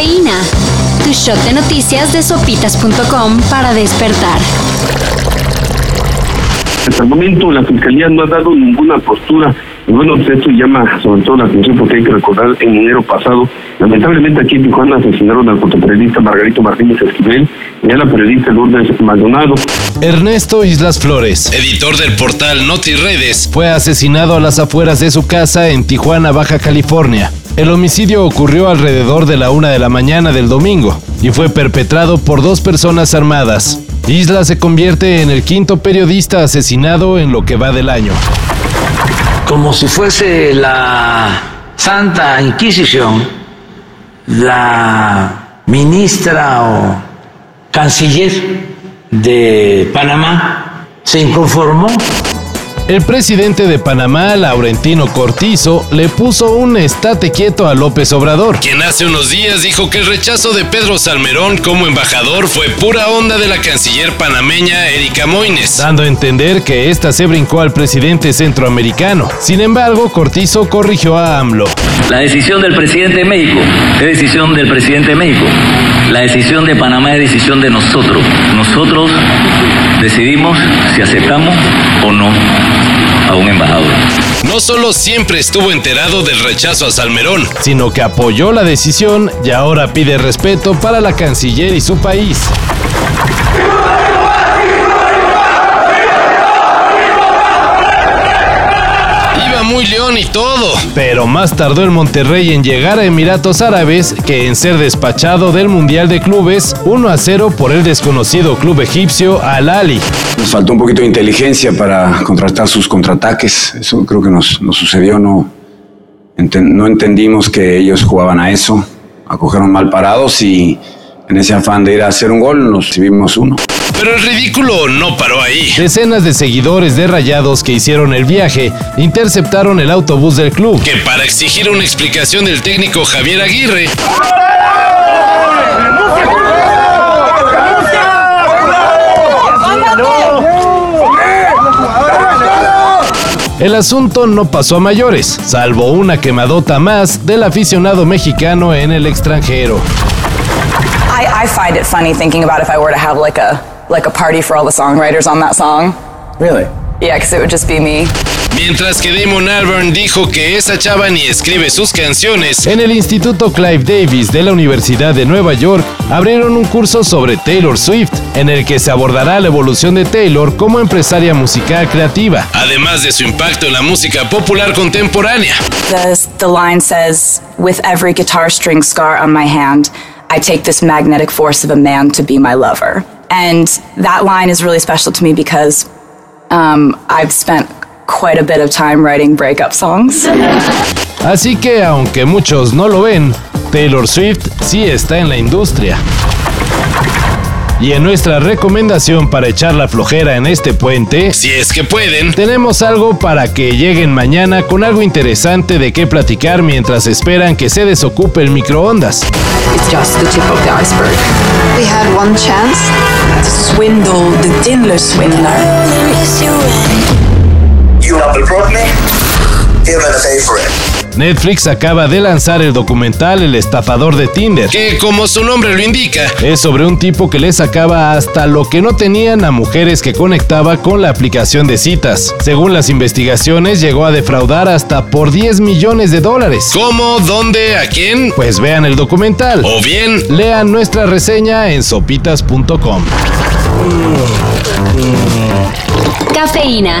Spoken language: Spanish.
Cafeína. Tu shot de noticias de sopitas.com para despertar. Hasta el momento la Fiscalía no ha dado ninguna postura y bueno, pues esto llama sobre todo la atención porque hay que recordar en enero pasado, lamentablemente aquí en Tijuana asesinaron al fotoperiodista Margarito Martínez Esquivel y a la periodista Lourdes Maldonado. Ernesto Islas Flores, editor del portal NotiRedes, fue asesinado a las afueras de su casa en Tijuana, Baja California. El homicidio ocurrió alrededor de la una de la mañana del domingo y fue perpetrado por dos personas armadas. Isla se convierte en el quinto periodista asesinado en lo que va del año. Como si fuese la Santa Inquisición, la ministra o canciller de Panamá se inconformó el presidente de Panamá, Laurentino Cortizo, le puso un estate quieto a López Obrador. Quien hace unos días dijo que el rechazo de Pedro Salmerón como embajador fue pura onda de la canciller panameña Erika Moines. Dando a entender que esta se brincó al presidente centroamericano. Sin embargo, Cortizo corrigió a AMLO. La decisión del presidente de México es decisión del presidente de México. La decisión de Panamá es decisión de nosotros. Nosotros decidimos si aceptamos o no a un embajador. No solo siempre estuvo enterado del rechazo a Salmerón, sino que apoyó la decisión y ahora pide respeto para la canciller y su país. Muy león y todo. Pero más tardó el Monterrey en llegar a Emiratos Árabes que en ser despachado del Mundial de Clubes 1 a 0 por el desconocido club egipcio Al Ali. Nos faltó un poquito de inteligencia para contrastar sus contraataques. Eso creo que nos, sucedió. No, no entendimos que ellos jugaban a eso. Acogieron mal parados y en ese afán de ir a hacer un gol nos recibimos uno. Pero el ridículo no paró ahí. Decenas de seguidores de Rayados que hicieron el viaje interceptaron el autobús del club. Que para exigir una explicación del técnico Javier Aguirre. El asunto no pasó a mayores, salvo una quemadota más del aficionado mexicano en el extranjero. I, I find it funny thinking about if I were to have like a like a party for all the songwriters on that song. Really? Yeah, because it would just be me. Mientras que Damon Albarn dijo que esa chava ni escribe sus canciones. En el Instituto Clive Davis de la Universidad de Nueva York abrieron un curso sobre Taylor Swift, en el que se abordará la evolución de Taylor como empresaria musical creativa. Además de su impacto en la música popular contemporánea. The, the line says, with every guitar string scar on my hand, I take this magnetic force of a man to be my lover. And that line is really special to me because um, I've spent quite a bit of time writing breakup songs. Así que aunque muchos no lo ven, Taylor Swift sí está en la industria. Y en nuestra recomendación para echar la flojera en este puente, si es que pueden, tenemos algo para que lleguen mañana con algo interesante de qué platicar mientras esperan que se desocupe el microondas. It's just the tip of the iceberg. We had one chance to swindle the Tinder swindler. You. You're gonna pay for it. Netflix acaba de lanzar el documental El estafador de Tinder, que como su nombre lo indica, es sobre un tipo que le sacaba hasta lo que no tenían a mujeres que conectaba con la aplicación de citas. Según las investigaciones, llegó a defraudar hasta por 10 millones de dólares. ¿Cómo? ¿Dónde? ¿A quién? Pues vean el documental. O bien, lean nuestra reseña en sopitas.com. Cafeína.